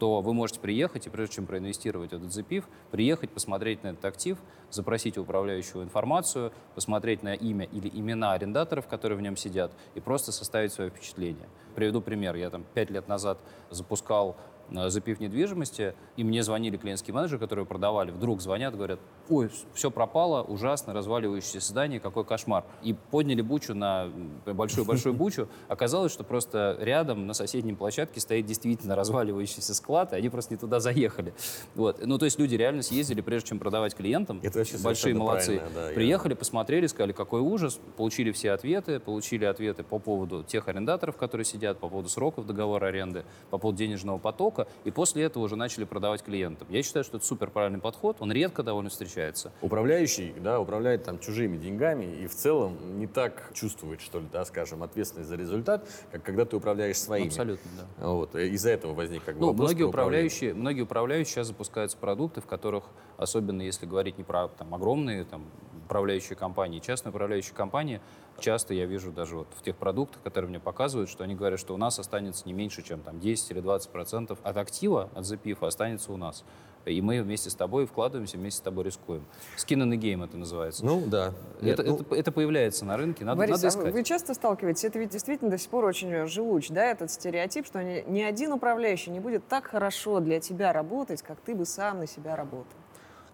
то вы можете приехать и прежде чем проинвестировать этот запив, приехать, посмотреть на этот актив, запросить у управляющего информацию, посмотреть на имя или имена арендаторов, которые в нем сидят, и просто составить свое впечатление. Приведу пример. Я там пять лет назад запускал Э, запив недвижимости, и мне звонили клиентские менеджеры, которые продавали, вдруг звонят, говорят, ой, все пропало, ужасно, разваливающееся здание, какой кошмар. И подняли бучу на большую-большую бучу. Оказалось, что просто рядом на соседней площадке стоит действительно разваливающийся склад, и они просто не туда заехали. Вот. Ну, то есть люди реально съездили, прежде чем продавать клиентам. Это Большие молодцы. Да, Приехали, я... посмотрели, сказали, какой ужас, получили все ответы, получили ответы по поводу тех арендаторов, которые сидят, по поводу сроков договора аренды, по поводу денежного потока, штука, и после этого уже начали продавать клиентам. Я считаю, что это супер правильный подход, он редко довольно встречается. Управляющий, да, управляет там чужими деньгами и в целом не так чувствует, что ли, да, скажем, ответственность за результат, как когда ты управляешь своими. Абсолютно, да. Вот, из-за этого возник как бы ну, многие управляющие, многие управляющие сейчас запускаются продукты, в которых, особенно если говорить не про там, огромные там, управляющие компании, частные управляющие компании, часто я вижу даже вот в тех продуктах, которые мне показывают, что они говорят, что у нас останется не меньше, чем там 10 или 20 процентов от актива, от запифа останется у нас. И мы вместе с тобой вкладываемся, вместе с тобой рискуем. Skin in the game это называется. Ну, да. Это, Нет, это, ну... это появляется на рынке, надо, Борис, надо искать. А вы часто сталкиваетесь, это ведь действительно до сих пор очень живуч, да, этот стереотип, что ни один управляющий не будет так хорошо для тебя работать, как ты бы сам на себя работал.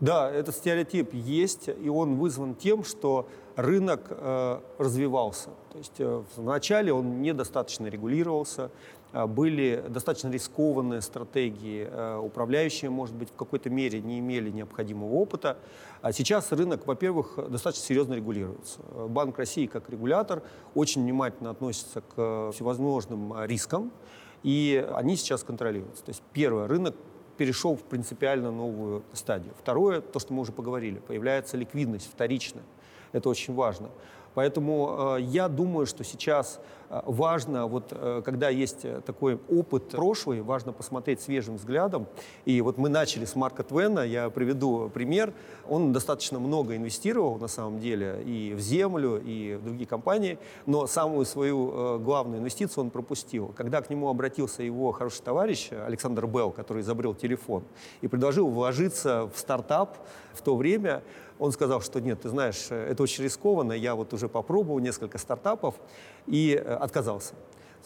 Да, этот стереотип есть, и он вызван тем, что рынок э, развивался. То есть э, вначале он недостаточно регулировался, э, были достаточно рискованные стратегии, э, управляющие, может быть, в какой-то мере не имели необходимого опыта. А сейчас рынок, во-первых, достаточно серьезно регулируется. Банк России как регулятор очень внимательно относится к всевозможным рискам, И они сейчас контролируются. То есть первое, рынок перешел в принципиально новую стадию. Второе, то, что мы уже поговорили, появляется ликвидность вторичная. Это очень важно. Поэтому э, я думаю, что сейчас э, важно, вот э, когда есть такой опыт прошлый, важно посмотреть свежим взглядом. И вот мы начали с Марка Твена, я приведу пример. Он достаточно много инвестировал на самом деле и в землю, и в другие компании, но самую свою главную инвестицию он пропустил. Когда к нему обратился его хороший товарищ Александр Белл, который изобрел телефон, и предложил вложиться в стартап в то время, он сказал, что нет, ты знаешь, это очень рискованно, я вот уже попробовал несколько стартапов и э, отказался.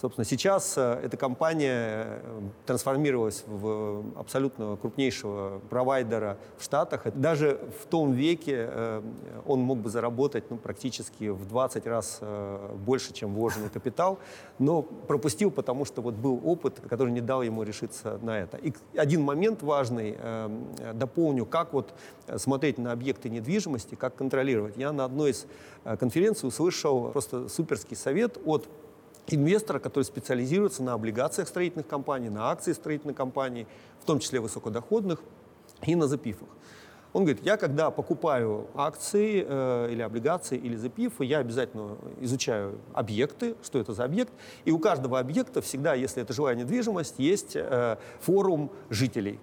Собственно, сейчас э, эта компания э, трансформировалась в абсолютно крупнейшего провайдера в Штатах. Даже в том веке э, он мог бы заработать ну, практически в 20 раз больше, чем вложенный капитал, но пропустил, потому что вот был опыт, который не дал ему решиться на это. И один момент важный, дополню, как вот смотреть на объекты недвижимости, как контролировать. Я на одной из конференций услышал просто суперский совет от инвестора, который специализируется на облигациях строительных компаний, на акции строительных компаний, в том числе высокодоходных, и на запифах. Он говорит, я когда покупаю акции э, или облигации или запифы, я обязательно изучаю объекты, что это за объект, и у каждого объекта всегда, если это жилая недвижимость, есть э, форум жителей.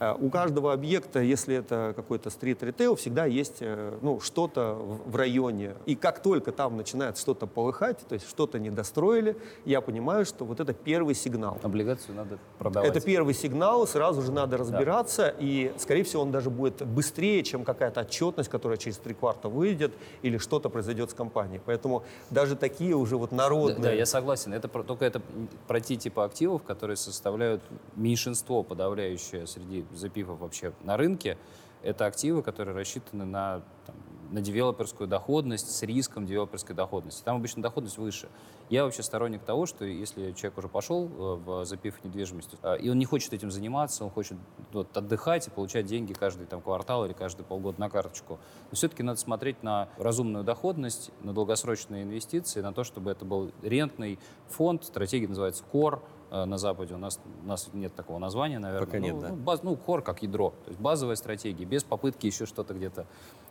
Э, у каждого объекта, если это какой-то стрит-ритейл, всегда есть э, ну, что-то в районе. И как только там начинает что-то полыхать, то есть что-то недостроили, я понимаю, что вот это первый сигнал. Облигацию надо продавать. Это первый сигнал, сразу же надо разбираться, да. и, скорее всего, он даже будет быстрее, чем какая-то отчетность, которая через три кварта выйдет, или что-то произойдет с компанией. Поэтому даже такие уже вот народные... Да, да я согласен. Это только это про те типы активов, которые составляют меньшинство подавляющее среди запивов вообще на рынке, это активы, которые рассчитаны на, там, на девелоперскую доходность с риском девелоперской доходности. Там обычно доходность выше. Я вообще сторонник того, что если человек уже пошел э, в запив недвижимости, э, и он не хочет этим заниматься, он хочет вот, отдыхать и получать деньги каждый там, квартал или каждый полгода на карточку, но все-таки надо смотреть на разумную доходность, на долгосрочные инвестиции, на то, чтобы это был рентный фонд, стратегия называется Core, на Западе. У нас, у нас нет такого названия, наверное. Пока нет, ну, да. Ну, баз, ну, хор как ядро. То есть базовая стратегия, без попытки еще что-то где-то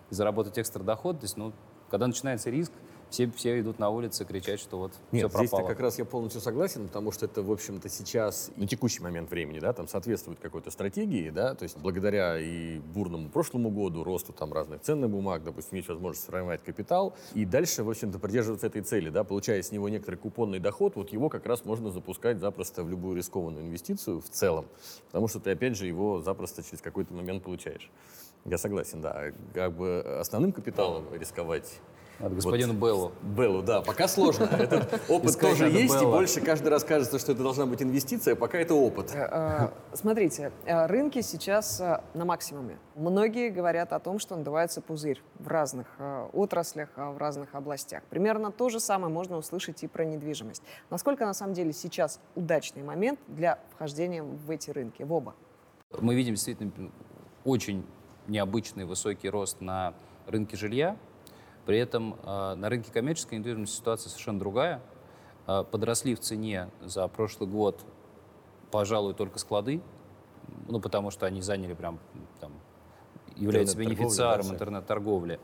заработать экстра доход. То есть, ну, когда начинается риск, все, все идут на улицы кричать, что вот Нет, все пропало. здесь как раз я полностью согласен, потому что это, в общем-то, сейчас, на текущий момент времени, да, там соответствует какой-то стратегии, да, то есть благодаря и бурному прошлому году, росту там разных ценных бумаг, допустим, есть возможность сформировать капитал, и дальше, в общем-то, придерживаться этой цели, да, получая с него некоторый купонный доход, вот его как раз можно запускать запросто в любую рискованную инвестицию в целом, потому что ты, опять же, его запросто через какой-то момент получаешь. Я согласен, да. Как бы основным капиталом рисковать надо господину вот, Беллу. Беллу, да. Пока сложно. Этот опыт тоже есть, и больше каждый раз кажется, что это должна быть инвестиция, пока это опыт. Э, э, смотрите, э, рынки сейчас на максимуме. Многие говорят о том, что надувается пузырь в разных отраслях, в разных областях. Примерно то же самое можно услышать и про недвижимость. Насколько на самом деле сейчас удачный момент для вхождения в эти рынки, в оба? Мы видим действительно очень необычный высокий рост на рынке жилья, при этом э, на рынке коммерческой недвижимости ситуация совершенно другая. Э, подросли в цене за прошлый год, пожалуй, только склады, ну, потому что они заняли прям, там, являются бенефициаром интернет-торговли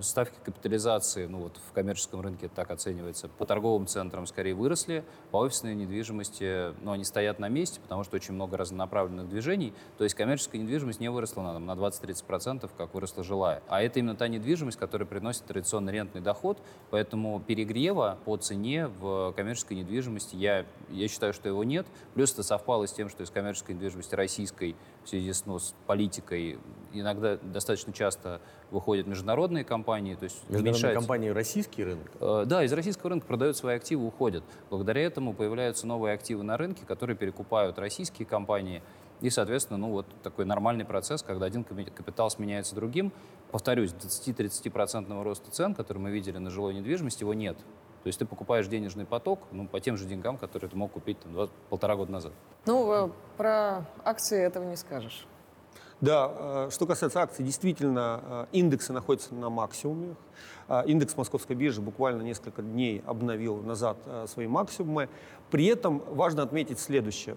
ставки капитализации, ну вот в коммерческом рынке так оценивается, по торговым центрам скорее выросли, по офисной недвижимости, ну они стоят на месте, потому что очень много разнонаправленных движений, то есть коммерческая недвижимость не выросла на, на 20-30%, как выросла жилая. А это именно та недвижимость, которая приносит традиционный рентный доход, поэтому перегрева по цене в коммерческой недвижимости я, я считаю, что его нет. Плюс это совпало с тем, что из коммерческой недвижимости российской в связи с, ну, с политикой иногда достаточно часто выходят международные компании. То есть международные уменьшается... компании российский рынок? Э, да, из российского рынка продают свои активы, уходят. Благодаря этому появляются новые активы на рынке, которые перекупают российские компании. И, соответственно, ну вот такой нормальный процесс, когда один капитал сменяется другим. Повторюсь, 20-30% роста цен, который мы видели на жилой недвижимости, его нет. То есть ты покупаешь денежный поток ну, по тем же деньгам, которые ты мог купить там, два, полтора года назад. Ну, э, про акции этого не скажешь. Да, что касается акций, действительно, индексы находятся на максимуме. Индекс Московской биржи буквально несколько дней обновил назад свои максимумы. При этом важно отметить следующее.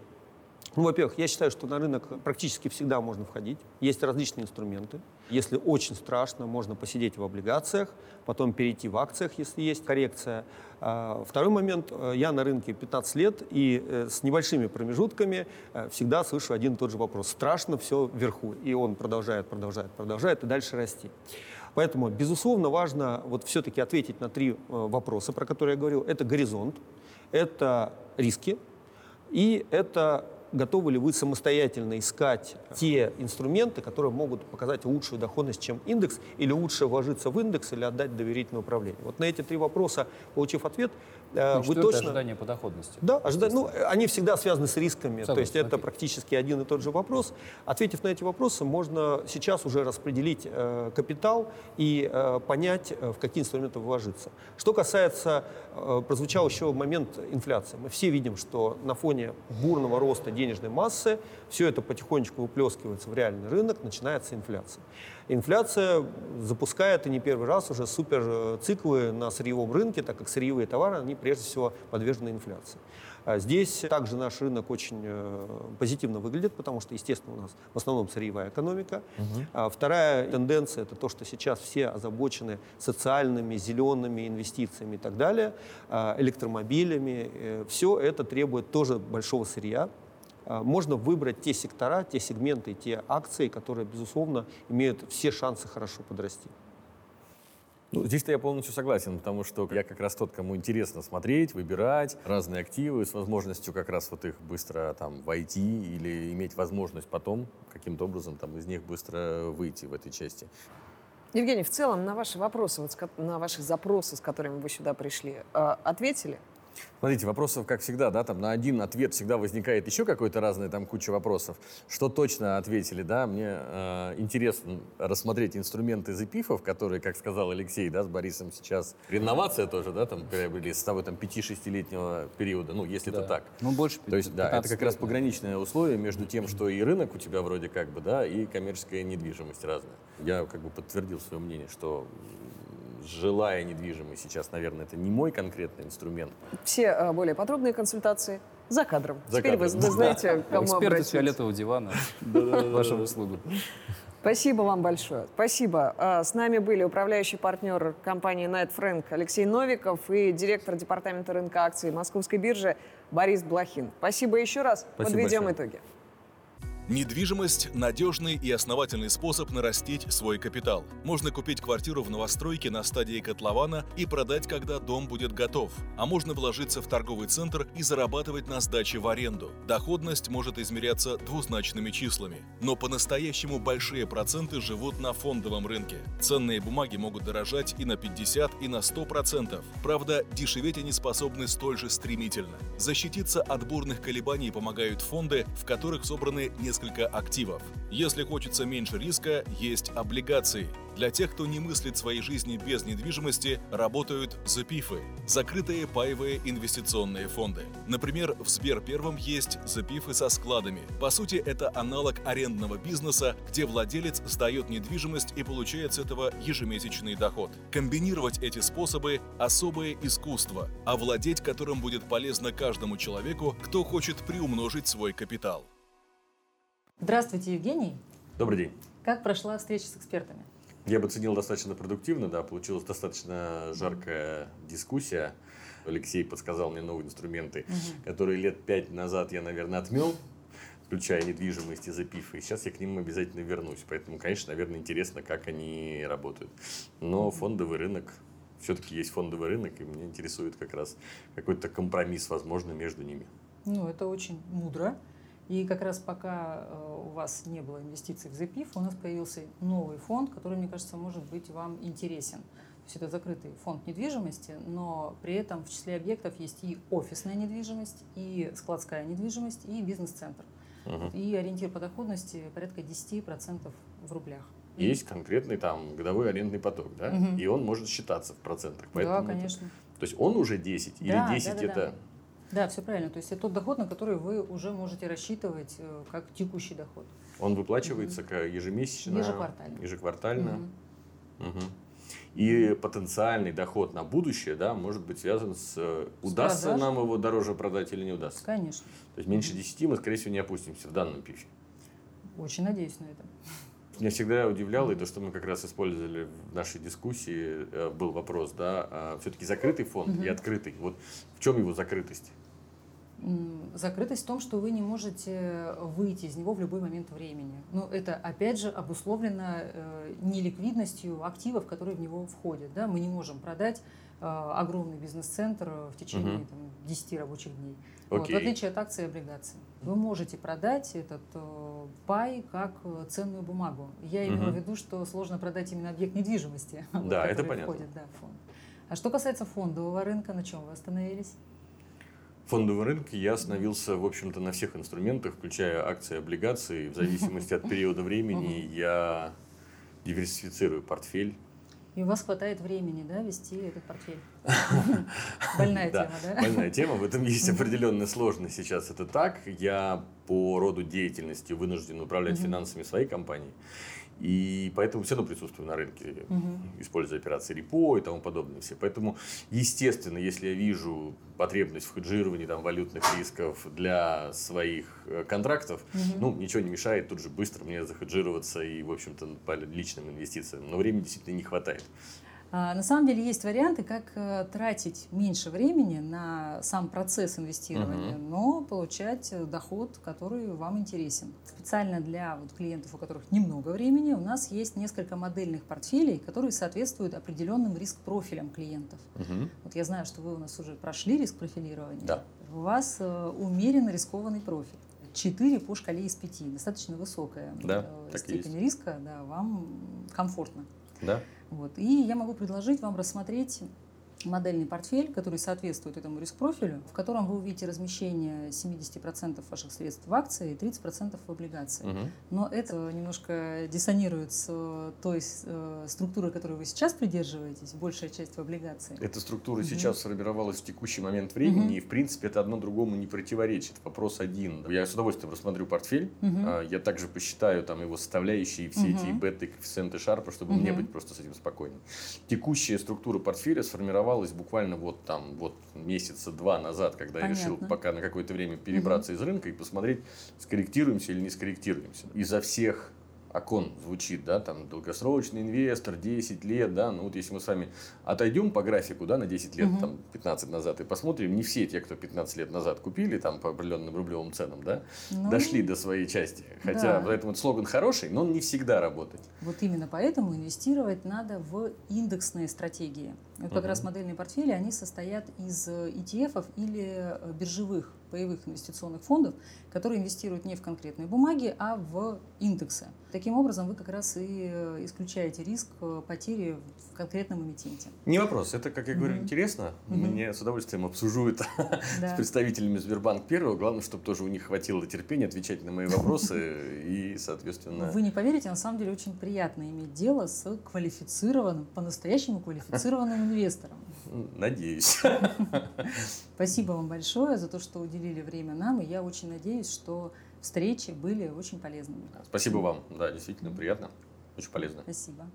Ну, во-первых, я считаю, что на рынок практически всегда можно входить. Есть различные инструменты. Если очень страшно, можно посидеть в облигациях, потом перейти в акциях, если есть коррекция. А, второй момент. Э, я на рынке 15 лет и э, с небольшими промежутками э, всегда слышу один и тот же вопрос. Страшно все вверху. И он продолжает, продолжает, продолжает и дальше расти. Поэтому, безусловно, важно вот все-таки ответить на три вопроса, про которые я говорил. Это горизонт, это риски и это готовы ли вы самостоятельно искать те инструменты, которые могут показать лучшую доходность, чем индекс, или лучше вложиться в индекс, или отдать доверительное управление? Вот на эти три вопроса, получив ответ, э, ну, вы точно... ожидание по доходности. Да, ожидание, ну, они всегда связаны с рисками, Согласен, то есть это окей. практически один и тот же вопрос. Ответив на эти вопросы, можно сейчас уже распределить э, капитал и э, понять, э, в какие инструменты вложиться. Что касается, э, прозвучал еще момент инфляции. Мы все видим, что на фоне бурного роста денежной массы все это потихонечку выплескивается в реальный рынок, начинается инфляция. Инфляция запускает и не первый раз уже суперциклы на сырьевом рынке, так как сырьевые товары, они прежде всего подвержены инфляции. А здесь также наш рынок очень э, позитивно выглядит, потому что, естественно, у нас в основном сырьевая экономика. Угу. А вторая тенденция – это то, что сейчас все озабочены социальными, зелеными инвестициями и так далее, а, электромобилями. Э, Все это требует тоже большого сырья. А, можно выбрать те сектора, те сегменты, те акции, которые, безусловно, имеют все шансы хорошо подрасти. Ну, здесь-то я полностью согласен, потому что я как раз тот, кому интересно смотреть, выбирать разные активы с возможностью как раз вот их быстро там войти или иметь возможность потом каким-то образом там из них быстро выйти в этой части. Евгений, в целом на ваши вопросы, вот, на ваши запросы, с которыми вы сюда пришли, а, ответили? Смотрите, вопросов, как всегда, да, там на один ответ всегда возникает еще какой-то разный, там куча вопросов. Что точно ответили, да, мне э, интересно рассмотреть инструменты запифов, которые, как сказал Алексей, да, с Борисом сейчас, реновация тоже, да, там приобрели с того там 5-6-летнего периода, ну, если да. это так. Ну, больше То есть, да, это как раз пограничное условие между тем, что и рынок у тебя вроде как бы, да, и коммерческая недвижимость разная. Я как бы подтвердил свое мнение, что жилая недвижимость сейчас, наверное, это не мой конкретный инструмент. Все э, более подробные консультации за кадром. За Теперь кадром. Вы, вы знаете, кому Эксперты обратиться. фиолетового дивана. Вашу услугу. Спасибо вам большое. Спасибо. А, с нами были управляющий партнер компании Night Frank Алексей Новиков и директор департамента рынка акций Московской биржи Борис Блохин. Спасибо еще раз. Спасибо Подведем большое. итоги. Недвижимость – надежный и основательный способ нарастить свой капитал. Можно купить квартиру в новостройке на стадии котлована и продать, когда дом будет готов. А можно вложиться в торговый центр и зарабатывать на сдаче в аренду. Доходность может измеряться двузначными числами. Но по-настоящему большие проценты живут на фондовом рынке. Ценные бумаги могут дорожать и на 50, и на 100%. Правда, дешеветь они способны столь же стремительно. Защититься от бурных колебаний помогают фонды, в которых собраны несколько несколько активов. Если хочется меньше риска, есть облигации. Для тех, кто не мыслит своей жизни без недвижимости, работают запифы – закрытые паевые инвестиционные фонды. Например, в Сбер Первом есть запифы со складами. По сути, это аналог арендного бизнеса, где владелец сдает недвижимость и получает с этого ежемесячный доход. Комбинировать эти способы – особое искусство, овладеть которым будет полезно каждому человеку, кто хочет приумножить свой капитал. Здравствуйте, Евгений. Добрый день. Как прошла встреча с экспертами? Я бы ценил достаточно продуктивно, да, получилась достаточно жаркая дискуссия. Алексей подсказал мне новые инструменты, угу. которые лет пять назад я, наверное, отмел, включая недвижимость и запифы. И сейчас я к ним обязательно вернусь. Поэтому, конечно, наверное, интересно, как они работают. Но фондовый рынок все-таки есть фондовый рынок, и меня интересует как раз какой-то компромисс, возможно, между ними. Ну, это очень мудро. И как раз пока э, у вас не было инвестиций в ZPIF, у нас появился новый фонд, который, мне кажется, может быть вам интересен. То есть это закрытый фонд недвижимости, но при этом в числе объектов есть и офисная недвижимость, и складская недвижимость, и бизнес-центр. Угу. И ориентир по доходности порядка 10% в рублях. Есть конкретный там годовой арендный поток, да? Угу. И он может считаться в процентах. Поэтому да, конечно. Это... То есть он уже 10 да, или 10 да, да, это... Да. Да, все правильно. То есть это тот доход, на который вы уже можете рассчитывать э, как текущий доход. Он выплачивается как ежемесячно? Ежеквартально. Ежеквартально. Мгм. Мгм. И потенциальный доход на будущее, да, может быть связан с, э, удастся продажей. нам его дороже продать или не удастся. Конечно. То есть меньше 10 мы, скорее всего, не опустимся в данном пифе. Очень надеюсь на это. Меня всегда удивляло, и то, что мы как раз использовали в нашей дискуссии, э, был вопрос, да, все-таки закрытый фонд Мгм. и открытый. Вот в чем его закрытость? Закрытость в том, что вы не можете выйти из него в любой момент времени. Но это, опять же, обусловлено э, неликвидностью активов, которые в него входят. Да? Мы не можем продать э, огромный бизнес-центр в течение Мгм. там, 10 рабочих дней. Вот, в отличие от акций и облигаций. Вы можете продать этот э, пай как ценную бумагу. Я имела Мгм. в виду, что сложно продать именно объект недвижимости, вот, Да, это который понятно. входит да, в фонд. А что касается фондового рынка, на чем вы остановились? Фондовом рынке я остановился, в общем-то, на всех инструментах, включая акции, облигации. В зависимости от периода времени я диверсифицирую портфель. И у вас хватает времени, да, вести этот портфель? Больная тема, да? Больная тема, в этом есть определенная сложность сейчас. Это так. Я по роду деятельности вынужден управлять финансами своей компании. И поэтому все равно присутствую на рынке, Мгм. используя операции репо и тому подобное все. Поэтому, естественно, если я вижу потребность в хеджировании там, валютных рисков для своих э, контрактов, Мгм. ну, ничего не мешает тут же быстро мне захеджироваться и, в общем-то, по личным инвестициям. Но времени действительно не хватает. А, На самом деле есть варианты, как э, тратить меньше времени на сам процесс инвестирования, но получать э, доход, который вам интересен. Специально для вот клиентов, у которых немного времени, у нас есть несколько модельных портфелей, которые соответствуют определенным риск-профилям клиентов. Вот я знаю, что вы у нас уже прошли риск профилирования. Да. У вас э, умеренно рискованный профиль. 4 по шкале из 5. Достаточно высокая Да, степень риска, да, вам комфортно. Да? Вот. И я могу предложить вам рассмотреть модельный портфель, который соответствует этому риск-профилю, в котором вы увидите размещение 70% ваших средств в акции и 30% в облигации. Мгм. Но это немножко диссонирует с э, той э, структурой, которой вы сейчас придерживаетесь, большая часть в облигации. Эта структура Мгм. сейчас сформировалась в текущий момент времени, Мгм. и, в принципе, это одно другому не противоречит. Вопрос один. Я с удовольствием рассмотрю портфель. А, Я также посчитаю там его составляющие, все эти Мгм. беты, коэффициенты Шарпа, чтобы мне Мгм. быть просто с этим спокойным. Текущая структура портфеля сформировалась буквально вот там, вот месяца два назад, когда я решил Понятно. пока на какое-то время перебраться из рынка и посмотреть, скорректируемся или не скорректируемся. Изо всех окон звучит, да, там долгосрочный инвестор, 10 лет, да, ну вот если мы с вами отойдем по графику, да, на 10 лет, Мгм. там 15 назад и посмотрим, не все те, кто 15 лет назад купили там по определенным рублевым ценам, да, Ну, дошли до своей части. Хотя да. поэтому слоган хороший, но он не всегда работает. Вот именно поэтому инвестировать надо в индексные стратегии. Вот как Мгм. раз модельные портфели, они состоят из э, ETF или э, биржевых паевых инвестиционных фондов, которые инвестируют не в конкретные бумаги, а в индексы. Таким образом, вы как раз и э, исключаете риск э, потери в конкретном эмитенте. Не вопрос, это, как я говорю, Мгм. интересно. Мгм. Мне с удовольствием обсужу это с Да. представителями Сбербанк Первого. Главное, чтобы тоже у них хватило терпения отвечать на мои вопросы и, соответственно... Вы не поверите, на самом деле очень приятно иметь дело с квалифицированным, по-настоящему квалифицированным инвестором. Надеюсь. Спасибо вам большое за то, что уделили время нам, и я очень надеюсь, что встречи были очень полезными. Спасибо вам. Да, действительно приятно. Очень полезно. Спасибо.